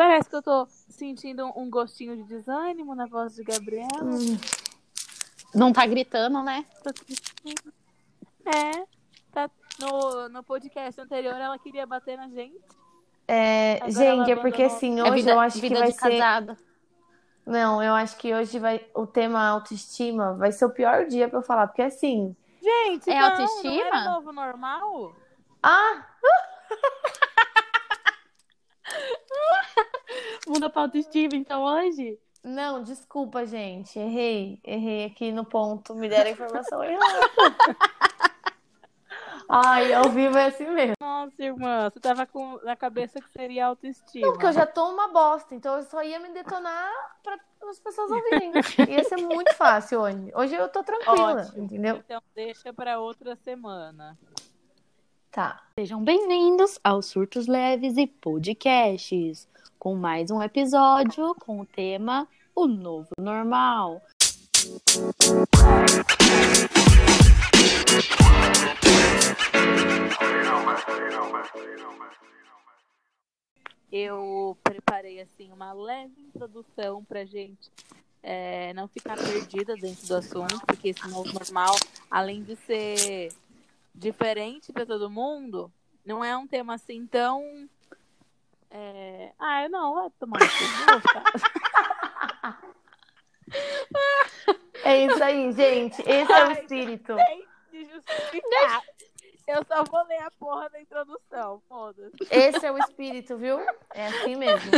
Parece que eu tô sentindo um gostinho de desânimo na voz de Gabriela. Hum. Não tá gritando, né? É. Tá, no, no podcast anterior ela queria bater na gente. É, Agora gente, é porque assim, É hoje vida, eu acho vida que vai de ser. casado. Não, eu acho que hoje vai o tema autoestima vai ser o pior dia pra eu falar, porque assim. Gente, É não, autoestima? Não era novo normal? Ah, Muda pra autoestima, então, hoje? não, desculpa, gente. Errei. Errei aqui no ponto. Me deram a informação errada. Ai, ao vivo é assim mesmo. Nossa, irmã, você tava com na cabeça que seria autoestima. Não, porque eu já tô uma bosta, então eu só ia me detonar pra as pessoas ouvirem. Ia ser muito fácil hoje. Hoje eu tô tranquila, Ótimo. entendeu? Então deixa pra outra semana. Tá. Sejam bem-vindos aos Surtos Leves e Podcasts, com mais um episódio com o tema O Novo Normal. Eu preparei assim uma leve introdução pra gente é, não ficar perdida dentro do assunto, porque esse novo normal, além de ser diferente para todo mundo, não é um tema assim tão. É, Ah, eu não, vai tomar. É isso aí, gente. Esse é o Ai, espírito. Eu só vou ler a porra da introdução, foda-se. Esse é o espírito, viu? É assim mesmo.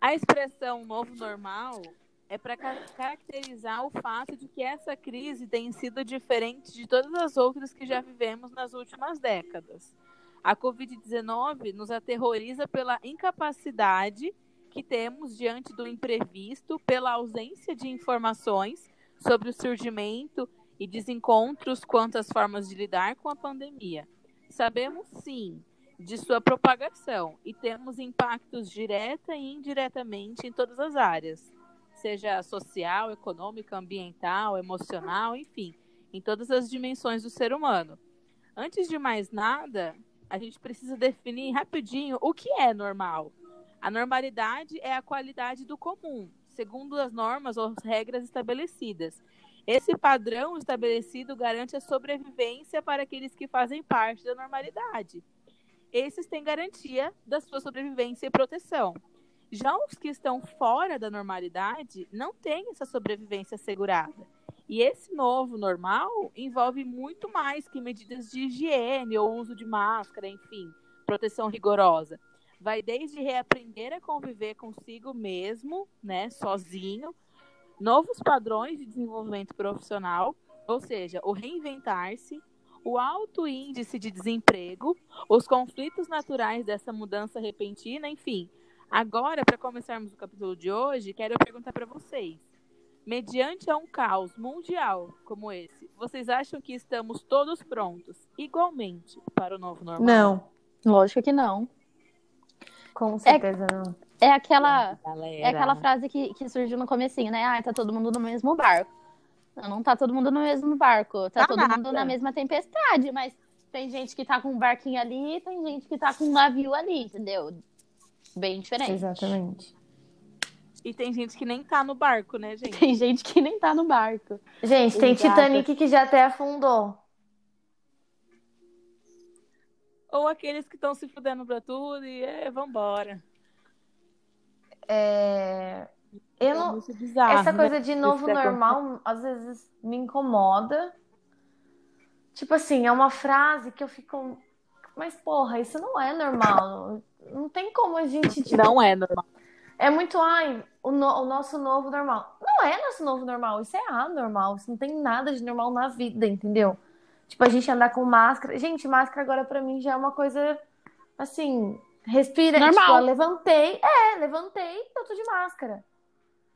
A expressão novo normal é para caracterizar o fato de que essa crise tem sido diferente de todas as outras que já vivemos nas últimas décadas. A Covid-19 nos aterroriza pela incapacidade que temos diante do imprevisto, pela ausência de informações sobre o surgimento e desencontros quanto às formas de lidar com a pandemia. Sabemos sim de sua propagação e temos impactos direta e indiretamente em todas as áreas, seja social, econômica, ambiental, emocional, enfim, em todas as dimensões do ser humano. Antes de mais nada, a gente precisa definir rapidinho o que é normal. A normalidade é a qualidade do comum, segundo as normas ou regras estabelecidas. Esse padrão estabelecido garante a sobrevivência para aqueles que fazem parte da normalidade esses têm garantia da sua sobrevivência e proteção. Já os que estão fora da normalidade não têm essa sobrevivência assegurada. E esse novo normal envolve muito mais que medidas de higiene ou uso de máscara, enfim, proteção rigorosa. Vai desde reaprender a conviver consigo mesmo, né, sozinho, novos padrões de desenvolvimento profissional, ou seja, o reinventar-se, o alto índice de desemprego, os conflitos naturais dessa mudança repentina, enfim. Agora, para começarmos o capítulo de hoje, quero perguntar para vocês. Mediante a um caos mundial como esse, vocês acham que estamos todos prontos, igualmente, para o novo normal? Não, Lógico que não. com certeza não. É aquela, Galera. é aquela frase que, que surgiu no comecinho, né? Ah, tá todo mundo no mesmo barco. Não, não tá todo mundo no mesmo barco. Tá, Tá todo nada. mundo na mesma tempestade, mas tem gente que tá com um barquinho ali, tem gente que tá com um navio ali, entendeu? Bem diferente. Exatamente. E tem gente que nem tá no barco, né, gente? Tem gente que nem tá no barco. Gente, tem Exato. Titanic que já até afundou. Ou aqueles que estão se fudendo pra tudo e é, vambora. É... Eu É não... muito bizarro, Essa né? coisa de novo Esse normal, às vezes me incomoda. Tipo assim, é uma frase que eu fico. Mas, porra, isso não é normal. Não tem como a gente. Tipo... Não é normal. É muito, ai, o, no- o nosso novo normal. Não é nosso novo normal, isso é anormal. Isso não tem nada de normal na vida, entendeu? Tipo, a gente andar com máscara. Gente, máscara agora pra mim já é uma coisa assim. Respira. Normal. Tipo, eu levantei. É, levantei, eu tô de máscara.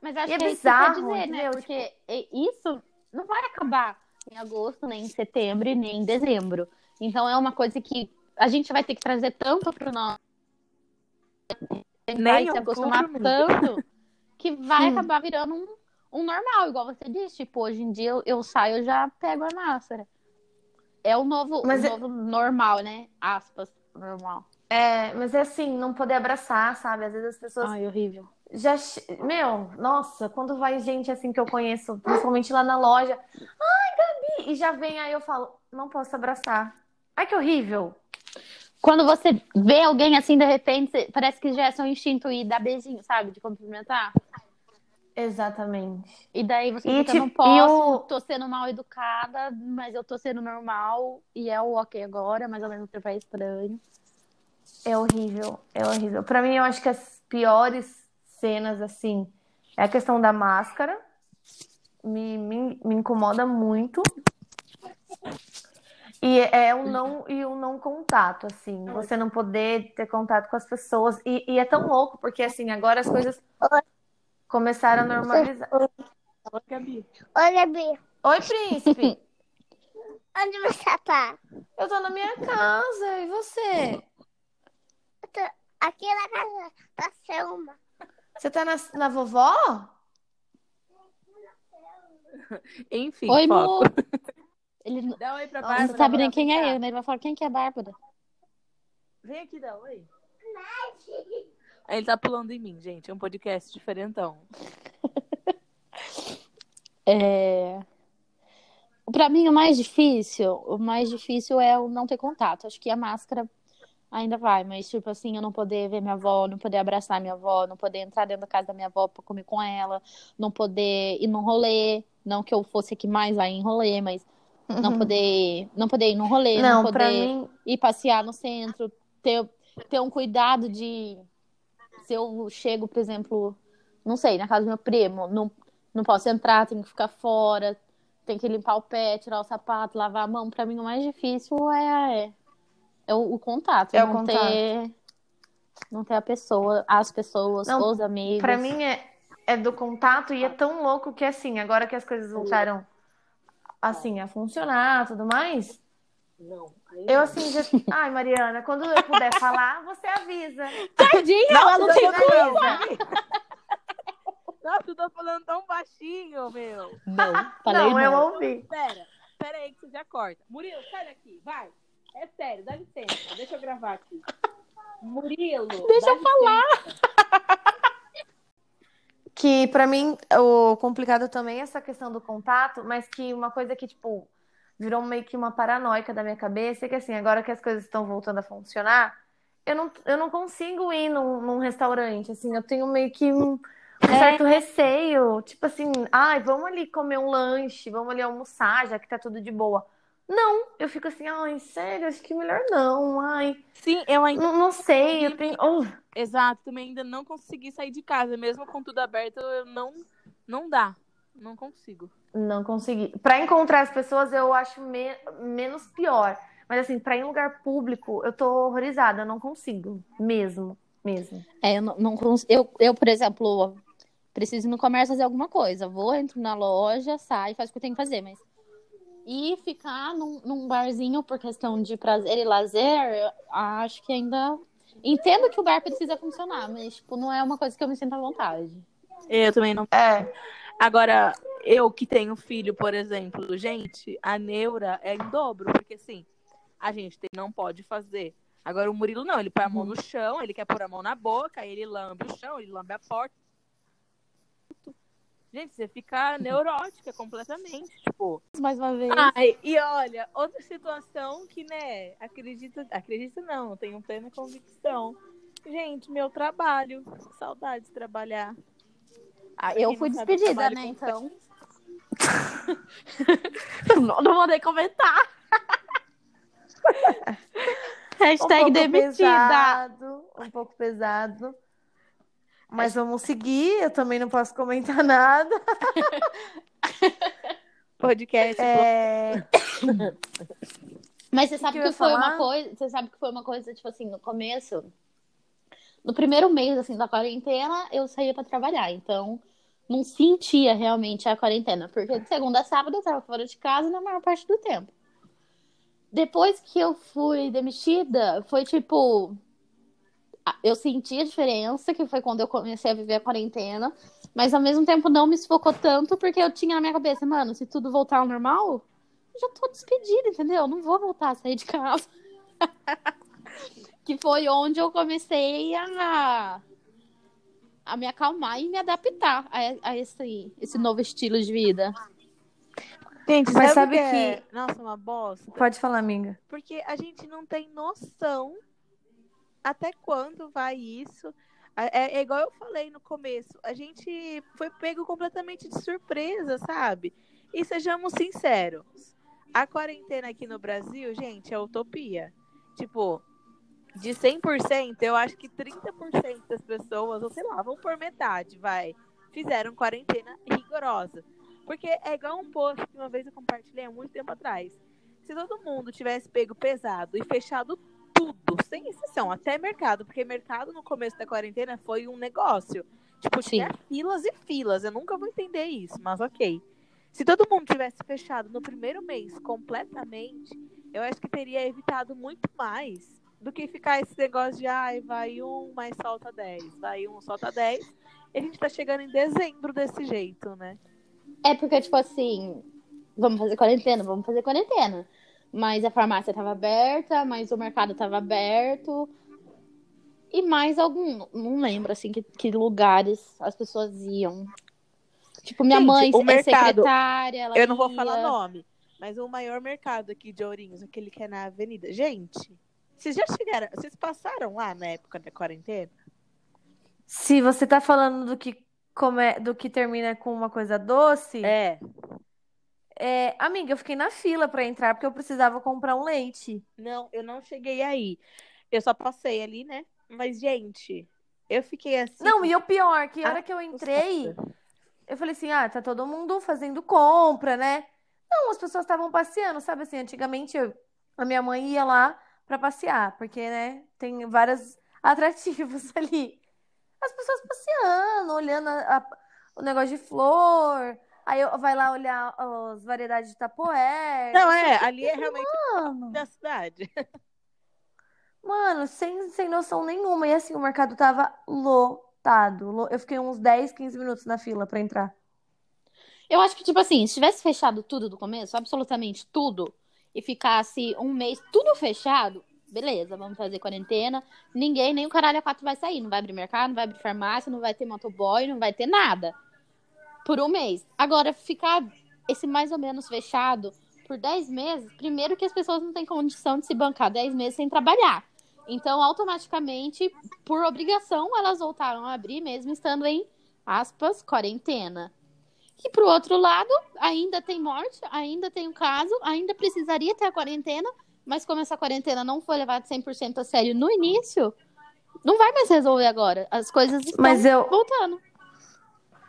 Mas acho E é que é isso que quer bizarro, dizer, né? Porque e- isso não vai acabar em agosto, nem em setembro, e nem em dezembro. Então é uma coisa que a gente vai ter que trazer tanto pro nosso. Nem vai se acostumar tanto que vai Hum. acabar virando um, um normal, igual você disse. Tipo, hoje em dia eu, eu saio, eu já pego a máscara. É o novo, Mas o é- novo normal, né? Aspas, normal. É, mas é assim, não poder abraçar, sabe? Às vezes as pessoas Ai, horrível. já. Meu, nossa, quando vai gente assim que eu conheço, principalmente lá na loja, ai, Gabi! E já vem aí eu falo, não posso abraçar. Ai, que horrível! Quando você vê alguém assim, de repente, parece que já é seu instinto ir dar beijinho, sabe? De cumprimentar. Exatamente. E daí você E, fica, tipo, não posso, e o- tô sendo mal educada, mas eu tô sendo normal e é o ok agora, mas ao mesmo tempo é estranho. É horrível, é horrível. Pra mim, eu acho que as piores cenas, assim, é a questão da máscara. Me, me, me incomoda muito. E é o não, e o não contato, assim. Você não poder ter contato com as pessoas. E, e é tão louco, porque, assim, agora as coisas começaram a normalizar. Oi, Gabi. Oi, Gabi. Oi, príncipe. Onde você tá? Eu tô na minha casa. E você? Eu tô aqui na casa da Selma. Você tá na, na vovó? Enfim, Oi, foco. Mo! Ele não Dá oi pra Bárbara. sabe nem quem é eu, né? Ele vai falar, quem que é a Bárbara? Vem aqui, dá oi. Ele tá pulando em mim, gente. É um podcast diferentão. É... Pra mim, o mais difícil, o mais difícil é o não ter contato. Acho que a máscara ainda vai, mas tipo assim, eu não poder ver minha avó, não poder abraçar minha avó, não poder entrar dentro da casa da minha avó pra comer com ela, não poder ir num rolê, não que eu fosse aqui mais lá em rolê, mas não poder, não poder ir num rolê, não, Uhum. Não, poder mim, ir passear no centro, ter, ter um cuidado de se eu chego, por exemplo, não sei, na casa do meu primo, não, não posso entrar, tenho que ficar fora, tem que limpar o pé, tirar o sapato, lavar a mão. Pra mim, o mais difícil é, é o, o contato, É o não contato. ter não ter a pessoa, as pessoas, Não, os amigos. Pra mim é, é do contato e é tão louco que assim, agora que as coisas voltaram assim a funcionar, tudo mais. Não. Eu assim já, ai Mariana, quando eu puder falar, você avisa. Tadinha, ela não tem culpa. Nossa, eu tô falando tão baixinho, meu. Não, falei Não, eu não. ouvi. Pera, pera aí que você já corta. Murilo, sai daqui, vai. É sério, dá licença. Deixa eu gravar aqui. Murilo. Deixa eu falar. Que pra mim o complicado também é essa questão do contato, mas que uma coisa que tipo virou meio que uma paranoica da minha cabeça é que assim, agora que as coisas estão voltando a funcionar, eu não, eu não consigo ir num, num restaurante, assim, eu tenho meio que um, um É. certo receio, tipo assim, ai, vamos ali comer um lanche, vamos ali almoçar, já que tá tudo de boa. Não, eu fico assim, ai, sério, acho que melhor não, ai, Sim, eu ainda. não, não sei, eu tenho. oh, Exato, também ainda não consegui sair de casa. Mesmo com tudo aberto, eu não. Não dá. Não consigo. Não consegui. Pra encontrar as pessoas, eu acho me- menos pior. Mas assim, pra ir em lugar público, eu tô horrorizada, eu não consigo. Mesmo, mesmo. É, eu não, não cons- eu, eu, por exemplo, preciso ir no comércio fazer alguma coisa. Vou, entro na loja, saio, faço o que eu tenho que fazer, mas. E ficar num, num barzinho por questão de prazer e lazer, eu acho que ainda. Entendo que o bar precisa funcionar, mas, tipo, não é uma coisa que eu me sinto à vontade. Eu também não. É, Agora, eu que tenho filho, por exemplo, gente, a neura é em dobro, porque assim, a gente tem- não pode fazer. Agora o Murilo não, ele põe a mão no chão, ele quer pôr a mão na boca, aí ele lambe o chão, ele lambe a porta. Gente, você fica neurótica completamente, tipo. Mais uma vez. Ai, e olha, outra situação que, né, acredita, acredita não, tenho plena convicção. Gente, meu trabalho, saudade de trabalhar. Ah, eu fui despedida, né? Então. Não, não mandei comentar. um Hashtag pouco demitida. pesado, um pouco pesado. Mas vamos seguir, eu também não posso comentar nada. Podcast. É, Mas você sabe que que, foi falar? uma coisa, você sabe que foi uma coisa, tipo assim, no começo, no primeiro mês, assim, da quarentena, eu saía pra trabalhar, então não sentia realmente a quarentena, porque de segunda a sábado eu tava fora de casa na maior parte do tempo. Depois que eu fui demitida, foi tipo, eu senti a diferença, que foi quando eu comecei a viver a quarentena, mas ao mesmo tempo não me sufocou tanto, porque eu tinha na minha cabeça, mano, se tudo voltar ao normal, eu já tô despedida, entendeu? Eu não vou voltar a sair de casa. que foi onde eu comecei a, a me acalmar e me adaptar a, a esse, esse novo estilo de vida. Gente, Mas sabe, que é? que- Nossa, uma bosta. Pode falar, amiga. Porque a gente não tem noção até quando vai isso. É, é igual eu falei no começo, a gente foi pego completamente de surpresa, sabe? E sejamos sinceros, a quarentena aqui no Brasil, gente, é utopia. Tipo, de 100%, eu acho que 30% das pessoas, ou sei lá, vão por metade, vai, fizeram quarentena rigorosa. Porque é igual um post que uma vez eu compartilhei há muito tempo atrás. Se todo mundo tivesse pego pesado e fechado tudo, sem exceção, até mercado, porque mercado no começo da quarentena foi um negócio. Tipo, tinha filas e filas. Eu nunca vou entender isso, mas ok. Se todo mundo tivesse fechado no primeiro mês completamente, eu acho que teria evitado muito mais do que ficar esse negócio de ai, vai um, mas solta 10, vai um, solta 10. E a gente tá chegando em dezembro desse jeito, né? É porque, tipo assim, vamos fazer quarentena, vamos fazer quarentena. Mas a farmácia tava aberta, mas o mercado tava aberto. E mais algum, não lembro, assim, que, que lugares as pessoas iam. Tipo, minha Gente, mãe o é mercado- secretária, ela Eu não vou ia. falar nome, mas o maior mercado aqui de Ourinhos, aquele que é na avenida. Gente, vocês já chegaram, vocês passaram lá na época da quarentena? Se você tá falando do que, come... do que termina com uma coisa doce, É. é, amiga, eu fiquei na fila pra entrar porque eu precisava comprar um leite. Não, eu não cheguei aí. Eu só passei ali, né? Mas, gente, eu fiquei assim. Não, e o pior, que a hora que eu entrei, eu falei assim, ah, tá todo mundo fazendo compra, né? Não, as pessoas estavam passeando, sabe assim, antigamente eu- a minha mãe ia lá pra passear, porque, né, tem vários atrativos ali. As pessoas passeando, olhando a- a- o negócio de flor, aí eu, vai lá olhar as variedades de tapoé. Não, é, ali é realmente Mano, da cidade. mano, sem, sem noção nenhuma. E assim, o mercado tava lotado. Lo- Eu fiquei uns 10, 15 minutos na fila pra entrar. Eu acho que, tipo assim, se tivesse fechado tudo do começo, absolutamente tudo, e ficasse um mês tudo fechado, beleza, vamos fazer quarentena. Ninguém, nem o caralho a quatro vai sair. Não vai abrir mercado, não vai abrir farmácia, não vai ter motoboy, não vai ter nada. Por um mês. Agora, ficar esse mais ou menos fechado por 10 meses, primeiro que as pessoas não têm condição de se bancar 10 meses sem trabalhar. Então, automaticamente, por obrigação, elas voltaram a abrir, mesmo estando em, aspas, quarentena. E pro outro lado, ainda tem morte, ainda tem um caso, ainda precisaria ter a quarentena, mas como essa quarentena não foi levada 100% a sério no início, não vai mais resolver agora. As coisas estão Mas eu, voltando.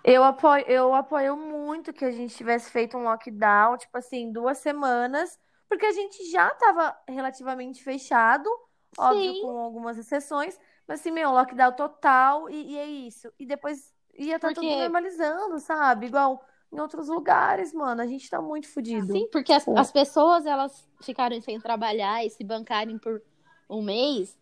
eu apoio, eu apoio muito que a gente tivesse feito um lockdown, tipo assim, duas semanas, porque a gente já tava relativamente fechado, óbvio, Sim. com algumas exceções, mas assim, meu, lockdown total e, e é isso. E depois ia estar tudo Porque- normalizando, sabe? Igual em outros lugares, mano, a gente tá muito fudido. Sim, porque as, Pô. as pessoas, elas ficaram sem trabalhar e se bancarem por um mês,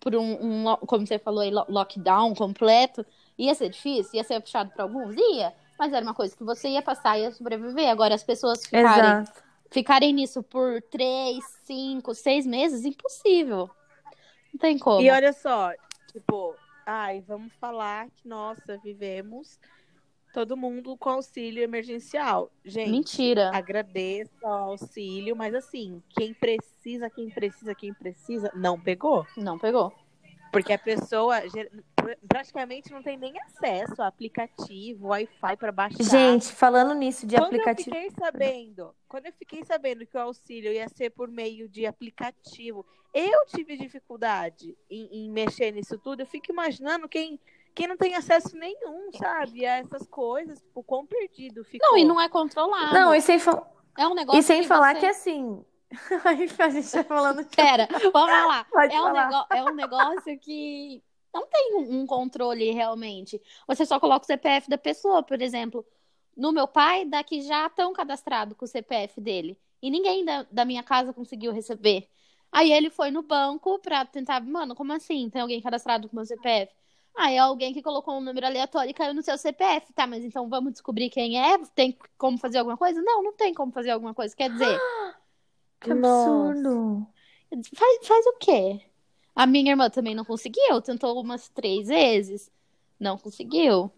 por um, um como você falou aí, lo- lockdown completo, ia ser difícil, ia ser puxado para alguns, ia, mas era uma coisa que você ia passar, ia sobreviver. Agora, as pessoas ficarem Exato. ficarem nisso por três, cinco, seis meses, impossível. Não tem como. E olha só, tipo, ai, vamos falar que, nossa, vivemos todo mundo com auxílio emergencial. Gente, Mentira. agradeço ao auxílio, mas assim, quem precisa, quem precisa, quem precisa, não pegou. Não pegou. Porque a pessoa praticamente não tem nem acesso a aplicativo, Wi-Fi para baixar. Gente, falando nisso de quando aplicativo. eu fiquei sabendo, quando eu fiquei sabendo que o auxílio ia ser por meio de aplicativo, eu tive dificuldade em, em mexer nisso tudo. Eu fico imaginando quem, quem não tem acesso nenhum, sabe, a essas coisas, o quão perdido ficou. Não, e não é controlado. Não, e sem, fa- É um negócio e sem que falar você... que assim. a gente tá falando de. Pera, vamos lá. Pode É um, nego- é um negócio que não tem um, controle realmente. Você só coloca o CPF da pessoa, por exemplo. No meu pai, daqui já estão cadastrados com o CPF dele. E ninguém da, da minha casa conseguiu receber. Aí ele foi no banco pra tentar. Mano, como assim? Tem alguém cadastrado com o meu CPF? Ah, é alguém que colocou um número aleatório e caiu no seu CPF. Tá, mas então vamos descobrir quem é? Tem como fazer alguma coisa? Não, não tem como fazer alguma coisa. Quer dizer. Que absurdo. Faz, faz o quê? A minha irmã também não conseguiu, tentou umas três vezes. Não conseguiu.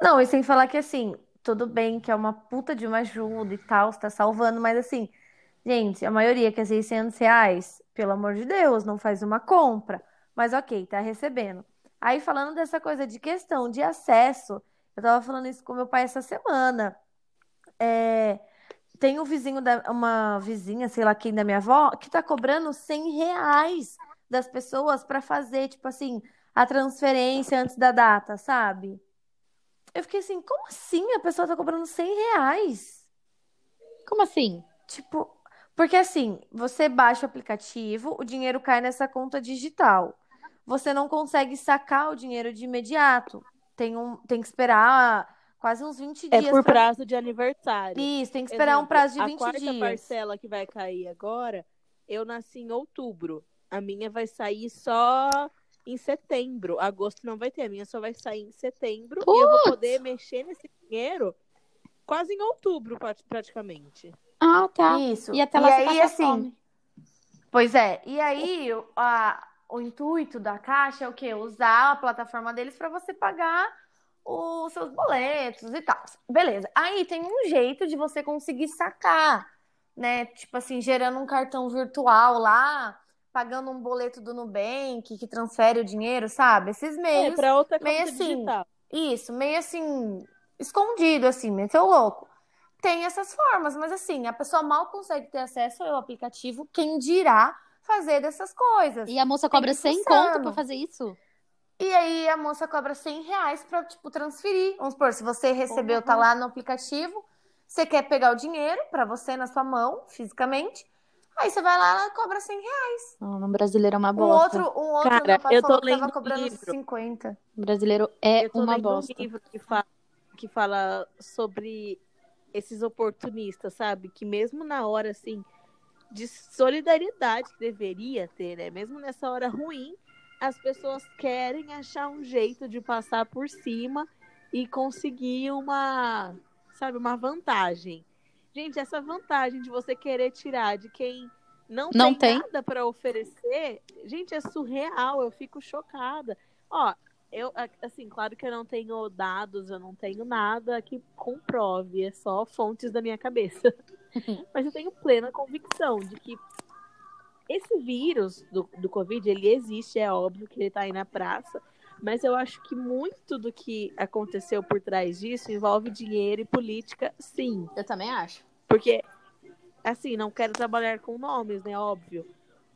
Não, e sem falar que assim, tudo bem que é uma puta de uma ajuda e tal, você tá salvando, mas assim, gente, a maioria que é 600 reais, pelo amor de Deus, não faz uma compra. Mas ok, tá recebendo. Aí falando dessa coisa de questão de acesso, eu tava falando isso com meu pai essa semana. É, tem um vizinho da, uma vizinha, sei lá quem da minha avó, que tá cobrando 100 reais das pessoas pra fazer, tipo assim, a transferência antes da data, sabe? Eu fiquei assim, como assim a pessoa tá cobrando 100 reais? Como assim? Tipo, porque assim, você baixa o aplicativo, o dinheiro cai nessa conta digital. Você não consegue sacar o dinheiro de imediato. Tem, um, tem que esperar quase uns 20 É dias por pra... prazo de aniversário. Isso, tem que esperar um Exemplo, prazo de a 20 quarta dias. parcela que vai cair agora, eu nasci em outubro. A minha vai sair só em setembro. Agosto não vai ter. A minha só vai sair em setembro. E eu vou poder mexer nesse dinheiro quase em outubro, pra- praticamente. Ah, tá. Isso. E até E lá você aí, passa assim, fome. Pois é. E aí, o- a- o intuito da Caixa é o quê? Usar a plataforma deles para você pagar os seus boletos e tal. Beleza. Aí tem um jeito de você conseguir sacar, né? Tipo assim, gerando um cartão virtual lá, pagando um boleto do Nubank que transfere o dinheiro, sabe? Esses É, meios. pra outra meio conta assim, digital. Isso, meio assim, escondido, assim, meteu louco. Tem essas formas, mas assim, a pessoa mal consegue ter acesso ao aplicativo, quem dirá fazer dessas coisas. E a moça cobra que ir 100 fuçando. conto pra fazer isso? E aí a moça cobra 100 reais pra, tipo, transferir. Vamos supor, se você recebeu, tá lá no aplicativo, você quer pegar o dinheiro pra você na sua mão, fisicamente, aí você vai lá, ela cobra 100 reais. Não, no brasileiro é uma Um bosta. outro, um outro Cara, eu tô tava lendo um cobrando livro. 50. O brasileiro é Eu tô uma lendo bosta. um livro que fala, que fala sobre esses oportunistas, sabe? Que mesmo na hora, assim, de solidariedade que deveria ter, né? Mesmo nessa hora ruim, as pessoas querem achar um jeito de passar por cima e conseguir uma, sabe, uma vantagem. Gente, essa vantagem de você querer tirar de quem não, Não tem, tem. nada para oferecer, gente, é surreal. Eu fico chocada. Ó, eu, assim, claro que eu não tenho dados, eu não tenho nada que comprove, é só fontes da minha cabeça. Mas eu tenho plena convicção de que esse vírus do, do Covid, ele existe, é óbvio que ele tá aí na praça, mas eu acho que muito do que aconteceu por trás disso envolve dinheiro e política, sim. Eu também acho. Porque, assim, não quero trabalhar com nomes, né? Óbvio.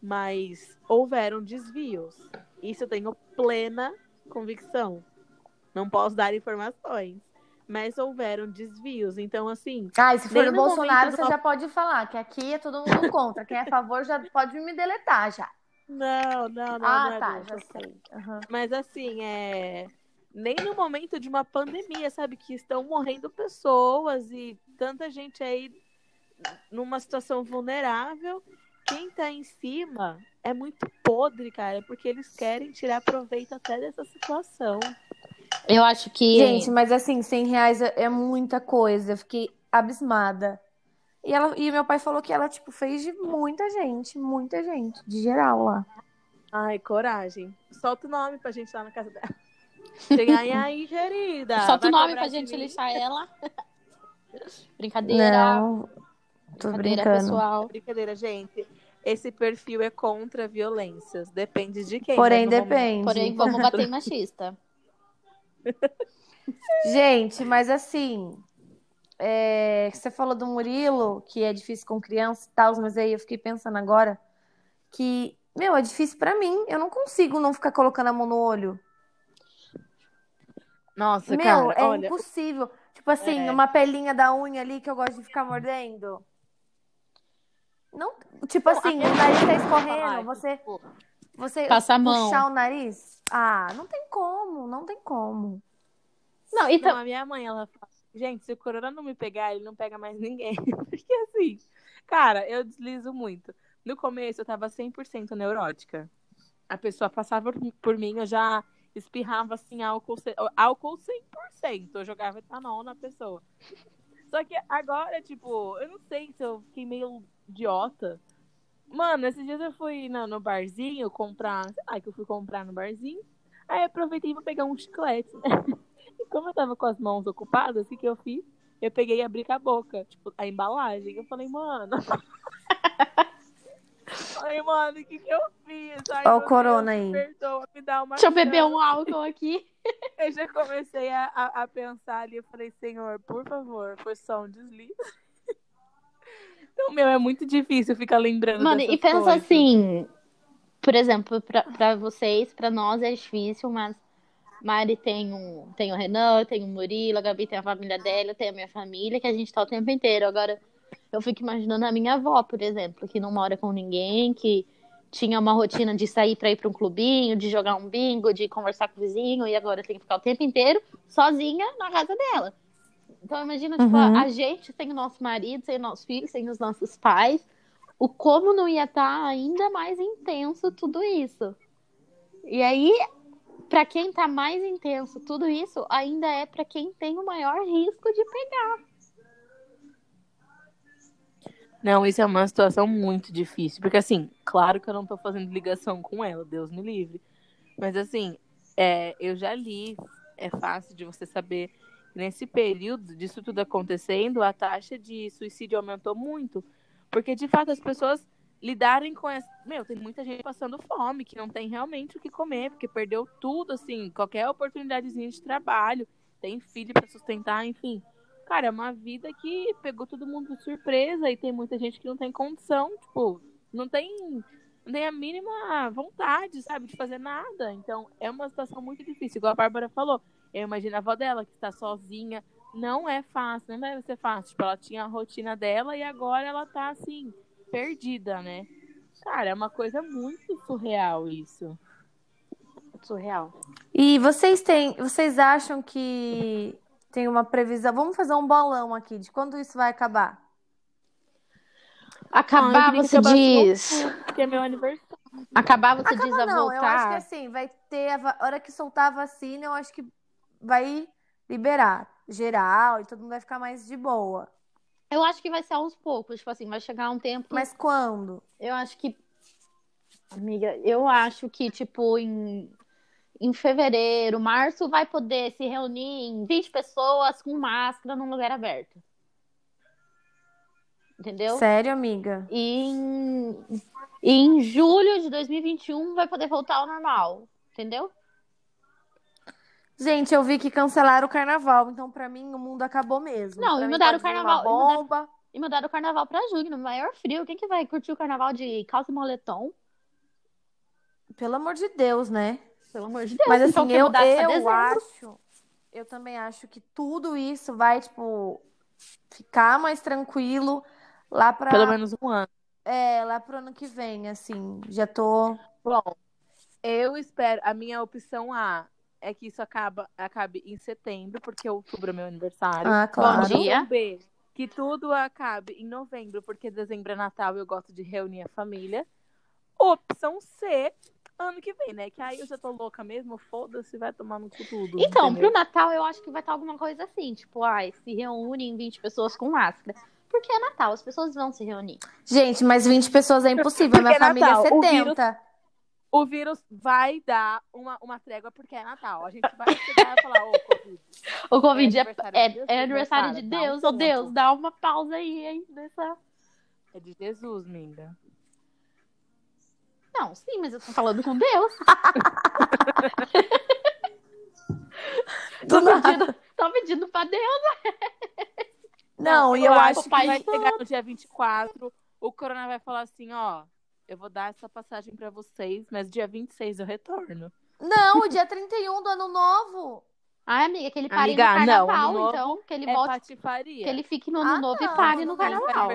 Mas houveram desvios. Isso eu tenho plena convicção. Não posso dar informações. Mas houveram desvios. Então, assim, Ah, e se for do no Bolsonaro, momento você do- já pode falar que aqui é todo mundo contra. Quem é a favor já pode me deletar já. não, não, não. ah, não é tá, do- já sei. Aham. Mas assim, é. Nem no momento de uma pandemia, sabe? Que estão morrendo pessoas e tanta gente aí numa situação vulnerável. Quem tá em cima é muito podre, cara, porque eles querem tirar proveito até dessa situação. Eu acho que. Gente, mas assim, 100 reais é é muita coisa. Eu fiquei abismada. E, ela, e meu pai falou que ela, tipo, fez de muita gente, muita gente, de geral lá. Ai, coragem. Solta o nome pra gente lá na casa dela. Chega aí, aí, querida. Solta o nome pra gente mim? lixar ela. Brincadeira. Não, tô Brincadeira, brincando. pessoal. Brincadeira, gente. Esse perfil é contra violências. Depende de quem. Porém, mas no momento- depende. Porém, vamos bater em machista. Gente, mas assim, é, você falou do Murilo, que é difícil com criança e tal, mas aí eu fiquei pensando agora que, meu, é difícil pra mim. Eu não consigo não ficar colocando a mão no olho. Nossa, Meu, cara, é olha. impossível. Tipo assim, É. uma pelinha da unha ali que eu gosto de ficar mordendo. Não, tipo assim, o nariz tá escorrendo, você, você Passa a mão. puxar o nariz. Ah, não tem como, não tem como. Não, então. Não, a minha mãe, ela fala, gente, se o corona não me pegar, ele não pega mais ninguém. Porque assim, cara, eu deslizo muito. No começo eu tava 100% neurótica. A pessoa passava por- por mim, eu já espirrava assim álcool, álcool 100%. Eu jogava etanol na pessoa. Só que agora, tipo, eu não sei se eu fiquei meio idiota. Mano, esses dias eu fui no, no barzinho comprar. Sei lá, que eu fui comprar no barzinho. Aí aproveitei pra pegar um chiclete. né? E como eu tava com as mãos ocupadas, o que, que eu fiz? Eu peguei e abri com a boca, tipo, a embalagem. Eu falei, mano. falei, mano, o que, que eu fiz? Ai, Ó o corona Deus, me aí. perdoa, me dá uma Deixa eu beber chance. um álcool aqui. Eu já comecei a, a, a pensar ali, eu falei, Senhor, por favor, foi só um deslize. Então, meu, é muito difícil ficar lembrando Mano, e pensa coisas. assim, por exemplo, pra, pra vocês, pra nós é difícil, mas Mari tem, um, tem o Renan, tem o Murilo, a Gabi tem a família dela, tenho a minha família, que a gente tá o tempo inteiro. Agora, eu fico imaginando a minha avó, por exemplo, que não mora com ninguém, que tinha uma rotina de sair pra ir pra um clubinho, de jogar um bingo, de conversar com o vizinho, e agora tem que ficar o tempo inteiro sozinha na casa dela. Então, imagina, tipo, Uhum. a, a gente sem o nosso marido, sem os nossos filhos, sem os nossos pais, o como não ia estar ainda mais intenso tudo isso. E aí, pra quem tá mais intenso tudo isso, ainda é pra quem tem o maior risco de pegar. Não, isso é uma situação muito difícil. Porque, assim, claro que eu não tô fazendo ligação com ela, Deus me livre. Mas, assim, é, eu já li, é fácil de você saber nesse período disso tudo acontecendo, a taxa de suicídio aumentou muito. Porque, de fato, as pessoas lidarem com essa. Meu, tem muita gente passando fome, que não tem realmente o que comer, porque perdeu tudo, assim, qualquer oportunidadezinha de trabalho, tem filho pra sustentar, enfim. Cara, é uma vida que pegou todo mundo de surpresa e tem muita gente que não tem condição, tipo, não tem, não tem a mínima vontade, sabe, de fazer nada. Então, é uma situação muito difícil. Igual a Bárbara falou, eu imagino a avó dela que está sozinha. Não é fácil, não deve ser fácil. Tipo, ela tinha a rotina dela e agora ela tá, assim, perdida, né? Cara, é uma coisa muito surreal isso. Surreal. E vocês têm, vocês acham que tem uma previsão? Vamos fazer um bolão aqui de quando isso vai acabar? Acabar, Ah, que você diz. Porque é meu aniversário. Acabar, você diz a não, eu acho que voltar. assim, vai ter a hora que soltar a vacina, eu acho que vai liberar geral e todo mundo vai ficar mais de boa. Eu acho que vai ser aos poucos. Tipo assim, vai chegar um tempo. Mas quando? Eu acho que. Amiga, eu acho que, tipo, em, em fevereiro, março, vai poder se reunir em 20 pessoas com máscara num lugar aberto. Entendeu? Sério, amiga? E em, e em julho de 2021 vai poder voltar ao normal. Entendeu? Gente, eu vi que cancelaram o carnaval, então pra mim o mundo acabou mesmo. Não, Pra e mim mudaram pode o carnaval, Uma e mudaram- bomba. E mudaram o carnaval pra junho, no maior frio. Quem que vai curtir o carnaval de calça e moletom? Pelo amor de Deus, né? Pelo amor de Deus. Mas então assim, quer eu, eu acho, eu também acho que tudo isso vai, tipo, ficar mais tranquilo lá pra, Pelo menos um ano. é, lá pro ano que vem, assim. Já tô. Bom, eu espero. A minha opção A é que isso acaba, acabe em setembro, porque outubro é meu aniversário. Ah, claro. Bom dia. Opção B, que tudo acabe em novembro, porque dezembro é Natal e eu gosto de reunir a família. Opção C, ano que vem, né? Que aí eu já tô louca mesmo, foda-se, vai tomar no cu tudo. Então, entendeu? pro Natal eu acho que vai estar alguma coisa assim, tipo, ai, se reúnem 20 pessoas com máscara. Porque é Natal, as pessoas vão se reunir. Gente, mas 20 pessoas é impossível. Porque Minha é família é Natal, o 70. O vírus vai dar uma, uma trégua porque é Natal. A gente vai chegar e falar, ô, Covid. O Covid é, aniversário é, de Deus, é aniversário de dá um Deus. Ô tempo. Deus, dá uma pausa aí, hein? Nessa... É de Jesus, minga. Não, sim, mas eu tô falando com Deus. tô, Do pedindo, tô pedindo pra Deus. Não, e eu acho que pai vai chegar no dia 24, o Corona vai falar assim, ó, eu vou dar essa passagem pra vocês, mas dia 26 eu retorno. Não, o dia 31 do ano novo. Ai, amiga, que ele pare Amiga, no não, carnaval, ano novo então. Que ele É volte, patifaria. que ele fique no ano Ah, novo e não, pare não no carnaval.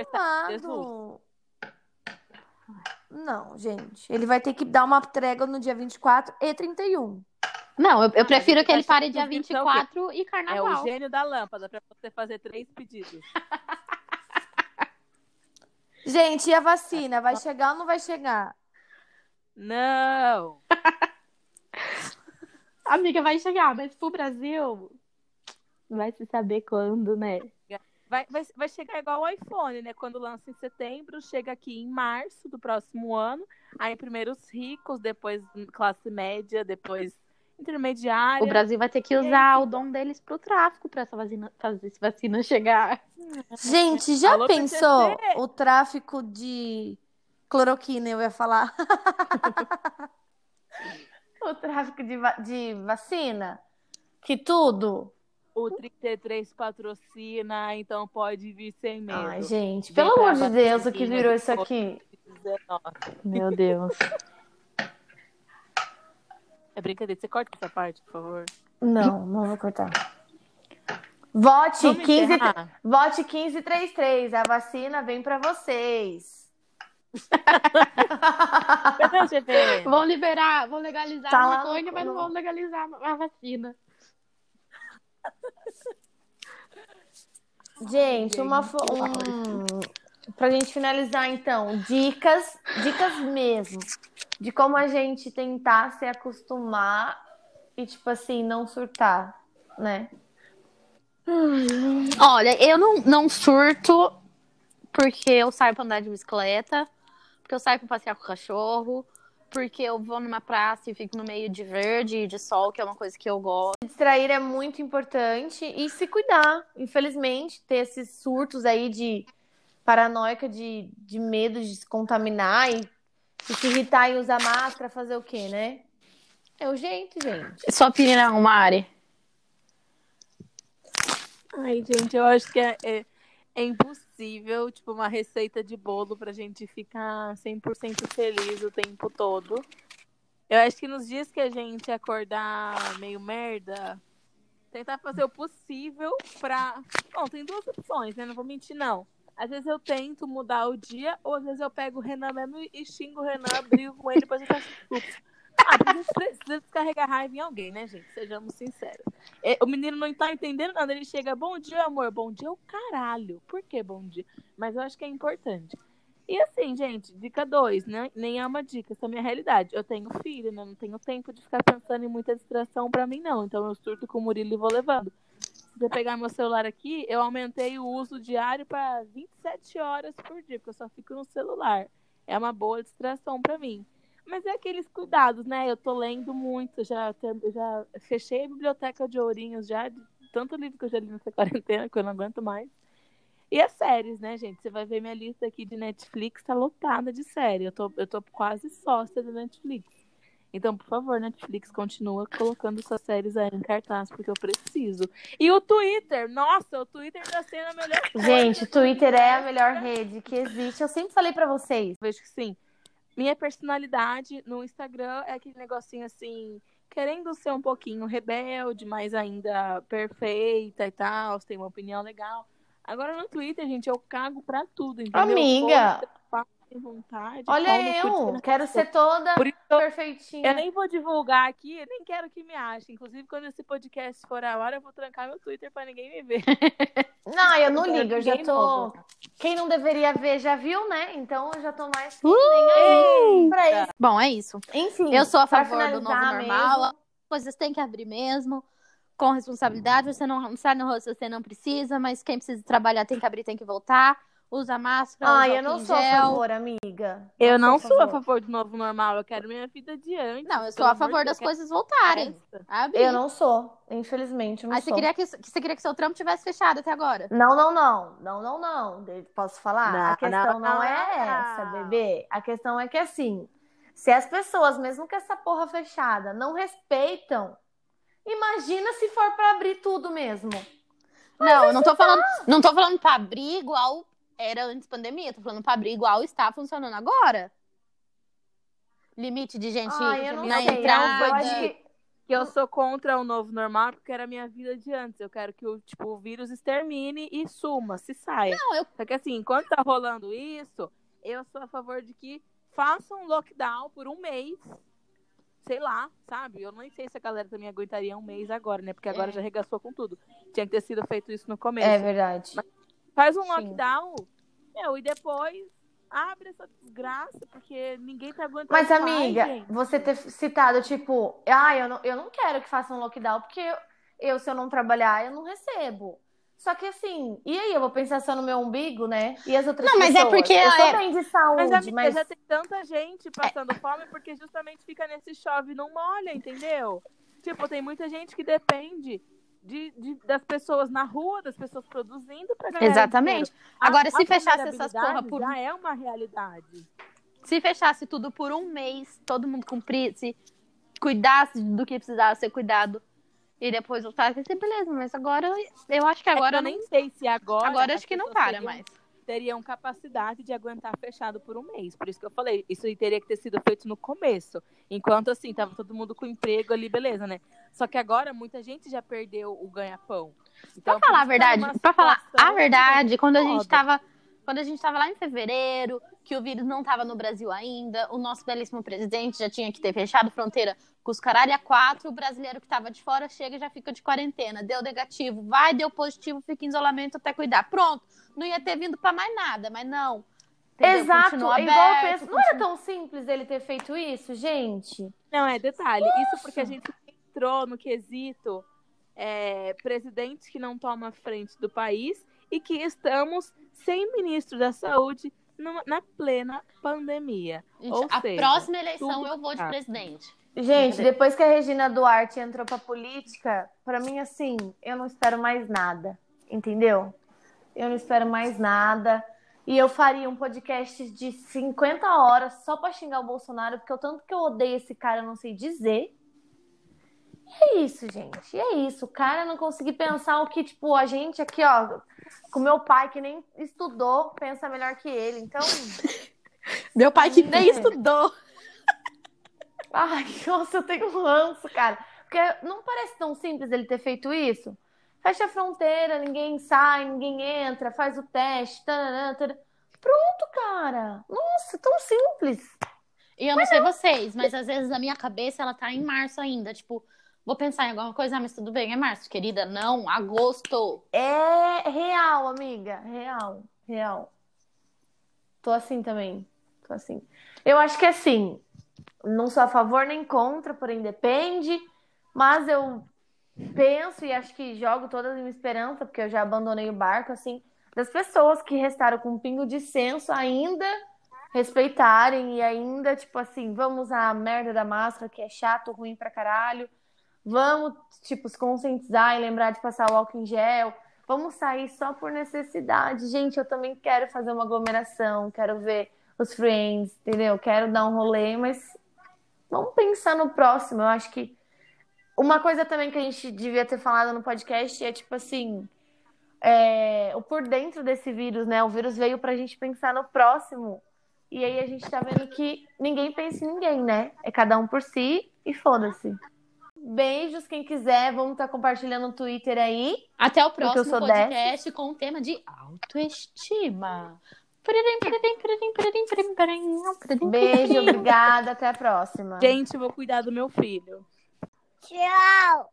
Não, gente. Ele vai ter que dar uma trégua no dia 24 e 31. Não, eu, eu prefiro que ele pare dia os vírus são o quê? 24 e É o carnaval. gênio da lâmpada pra você fazer três pedidos. Gente, e a vacina? Vai chegar ou não vai chegar? Não! Amiga, vai chegar, mas pro Brasil vai se saber quando, né? Vai, vai, vai chegar igual o iPhone, né? Quando lança em setembro, chega aqui em março do próximo ano. Aí primeiro os ricos, depois classe média, depois intermediária. O Brasil vai ter que usar o dom deles pro tráfico pra essa vacina, fazer essa vacina chegar. Gente, já Alô, pensou PCC? o tráfico de cloroquina, eu ia falar. o tráfico de, va- de vacina? Que tudo? O 33 patrocina, então pode vir sem medo. Ai, gente, pelo amor de Deus, o que virou isso aqui? Covid-19. Meu Deus. É brincadeira. Você corta essa parte, por favor. Não, não vou cortar. Vote Vamos 15, encerrar? vote 1533. A vacina vem pra vocês. Vão liberar, vão legalizar Tá a maconha, mas não vão legalizar a vacina. Gente, uma um pra gente finalizar então, dicas, dicas mesmo de como a gente tentar se acostumar e tipo assim, não surtar, né? Olha, eu não, não surto porque eu saio pra andar de bicicleta, porque eu saio pra passear com o cachorro, porque eu vou numa praça e fico no meio de verde e de sol, que é uma coisa que eu gosto. Distrair é muito importante e se cuidar. Infelizmente, ter esses surtos aí de paranoica, de, de medo de se contaminar e, e se irritar e usar máscara, fazer o quê, né? É o jeito, gente. Sua opinião, Mari? Ai, gente, eu acho que é, é, é impossível, tipo, uma receita de bolo pra gente ficar 100% feliz o tempo todo. Eu acho que nos dias que a gente acordar meio merda, tentar fazer o possível pra. Bom, tem duas opções, né? Não vou mentir, não. Às vezes eu tento mudar o dia, ou às vezes eu pego o Renan mesmo e xingo o Renan, brigo com ele, depois eu peço desculpa. Ah, a gente precisa descarregar raiva em alguém, né, gente? Sejamos sinceros. É, O menino não tá entendendo nada, ele chega, bom dia, amor, bom dia, o caralho. Por que bom dia? Mas eu acho que é importante. E assim, gente, dica 2, né? Nem é uma dica, essa é a minha realidade. Eu tenho filho, né? Não tenho tempo de ficar pensando em muita distração pra mim, não. Então eu surto com o Murilo e vou levando. Você pegar meu celular aqui, eu aumentei o uso diário para 27 horas por dia, porque eu só fico no celular. É uma boa distração pra mim. Mas é aqueles cuidados, né? Eu tô lendo muito, já, já fechei a biblioteca de ourinhos já, de tanto livro que eu já li nessa quarentena, que eu não aguento mais. E as séries, né, gente? Você vai ver minha lista aqui de Netflix, tá lotada de série. Eu tô, eu tô quase sócia da Netflix. Então, por favor, Netflix, continua colocando suas séries aí em cartaz, porque eu preciso. E o Twitter, nossa, o Twitter tá sendo a melhor Gente, do Twitter é a melhor rede que existe. Eu sempre falei pra vocês. vejo que sim. Minha personalidade no Instagram é aquele negocinho assim, querendo ser um pouquinho rebelde, mas ainda perfeita e tal, tem uma opinião legal. Agora no Twitter, gente, eu cago pra tudo, entendeu? Amiga. Sem vontade. Olha no eu, quero ser toda Por isso perfeitinha. eu nem vou divulgar aqui, eu nem quero que me achem. Inclusive, quando esse podcast for a hora, eu vou trancar meu Twitter pra ninguém me ver. Não, eu não ligo, eu já tô. novo. Quem não deveria ver já viu, né? Então eu já tô mais que nem aí pra isso. Bom, é isso. Enfim, Eu sou a favor do novo normal. mesmo, As coisas têm que abrir mesmo, com responsabilidade. Você não sai rua se você não precisa, mas quem precisa trabalhar tem que abrir, tem que voltar. Usa máscara, Ai, eu não sou a gel. favor, amiga. Eu não sou a favor do novo normal, eu quero minha vida de antes. Não, eu sou a favor das coisas voltarem. Abrir. Eu não sou, infelizmente, eu não Aí você sou. queria, que, você queria que seu trampo tivesse fechado até agora. Não, não, não. Não, não, não. Posso falar? Não, a questão não, não, é não. essa, bebê. A questão é que assim, se as pessoas, mesmo com essa porra fechada, não respeitam, imagina se for pra abrir tudo mesmo. não, eu não tô falando, não tô falando pra abrir igual era antes da pandemia, tô falando pra abrir igual está funcionando agora. Limite de gente Ai, eu não na sei. Entrada. eu acho que que eu sou contra o novo normal porque era a minha vida de antes. Eu quero que o, tipo, o vírus extermine e suma, se saia. Não, eu Só que assim, enquanto tá rolando isso, eu sou a favor de que façam um lockdown por um mês. Sei lá, sabe? Eu nem sei se a galera também aguentaria um mês agora, né? Porque agora É. já arregaçou com tudo. Tinha que ter sido feito isso no começo. é verdade. Faz um Sim. lockdown, meu, e depois abre essa desgraça, porque ninguém tá aguentando Mas, mais, amiga, gente. você ter citado, tipo, ah, eu não, eu não quero que façam lockdown, porque eu, eu, se eu não trabalhar, eu não recebo. Só que assim, e aí eu vou pensar só no meu umbigo, né? E as outras Não, mas é pessoas? porque eu sou é- bem de Mas, saúde, amiga, mas, já tem tanta gente passando fome porque justamente fica nesse chove e não molha, entendeu? Tipo, tem muita gente que depende de, de- das pessoas na rua, das pessoas produzindo pra ganhar Exatamente. A- Agora, se fechasse essas porra por Já é uma realidade. se fechasse tudo por um mês, todo mundo cumprisse, cuidasse do que precisava ser cuidado e depois voltasse, beleza. Mas agora, eu acho que agora eu não- nem sei se agora. agora acho que não para mais. Teriam capacidade de aguentar fechado por um mês. Por isso que eu falei, isso aí teria que ter sido feito no começo. Enquanto assim, tava todo mundo com emprego ali, beleza, né? Só que agora muita gente já perdeu o ganha-pão. Então, Pra falar a verdade, pra falar a verdade, quando a gente foda. tava, quando a gente tava lá em fevereiro, que o vírus não tava no Brasil ainda, o nosso belíssimo presidente já tinha que ter fechado fronteira com os caralho a quatro, o brasileiro que tava de fora chega e já fica de quarentena, deu negativo, vai, deu positivo, fica em isolamento até cuidar. Pronto, não ia ter vindo pra mais nada, mas não. Entendeu? Exato, igual eu aberto, penso. Não era tão simples ele ter feito isso, gente? Não, é detalhe. Isso porque a gente entrou no quesito é, presidente que não toma frente do país e que estamos sem ministro da saúde numa- na plena pandemia. Gente, Ou a seja, próxima eleição tudo eu vou de presidente. Gente, depois que a Regina Duarte entrou pra política, pra mim, assim, eu não espero mais nada. Entendeu? Eu não espero mais nada. E eu faria um podcast de 50 horas só pra xingar o Bolsonaro, porque o tanto que eu odeio esse cara, eu não sei dizer. E é isso, gente. E é isso. O cara não conseguir pensar o que, tipo, a gente aqui, ó, com meu pai, que nem estudou, pensa melhor que ele. Então. Meu pai que nem estudou. Ai, nossa, eu tenho um ranço, cara. Porque não parece tão simples ele ter feito isso? Fecha a fronteira, ninguém sai, ninguém entra, faz o teste. Tarará, tarará. Pronto, cara. Nossa, tão simples. E eu não sei vocês, mas às vezes a minha cabeça ela tá em março ainda. Tipo, vou pensar em alguma coisa, ah, mas tudo bem, é março, querida. Não, agosto. É real, amiga. Real, real. Tô assim também. Tô assim. Eu acho que assim, não sou a favor nem contra, porém depende. Mas eu penso e acho que jogo toda a minha esperança, porque eu já abandonei o barco, assim, das pessoas que restaram com um pingo de senso ainda respeitarem e ainda, tipo assim, vamos a merda da máscara, que é chato, ruim pra caralho. Vamos, tipo, se conscientizar e lembrar de passar o álcool em gel. Vamos sair só por necessidade. Gente, eu também quero fazer uma aglomeração, quero ver os friends, entendeu? Quero dar um rolê, mas vamos pensar no próximo. Eu acho que uma coisa também que a gente devia ter falado no podcast é tipo assim, é, o por dentro desse vírus, né? O vírus veio pra gente pensar no próximo. E aí a gente tá vendo que ninguém pensa em ninguém, né? É cada um por si e foda-se. Beijos, quem quiser, vamos estar compartilhando no Twitter aí. Até o próximo sou podcast com o tema de autoestima. Beijo, obrigada, até a próxima. Gente, eu vou cuidar do meu filho. 需要。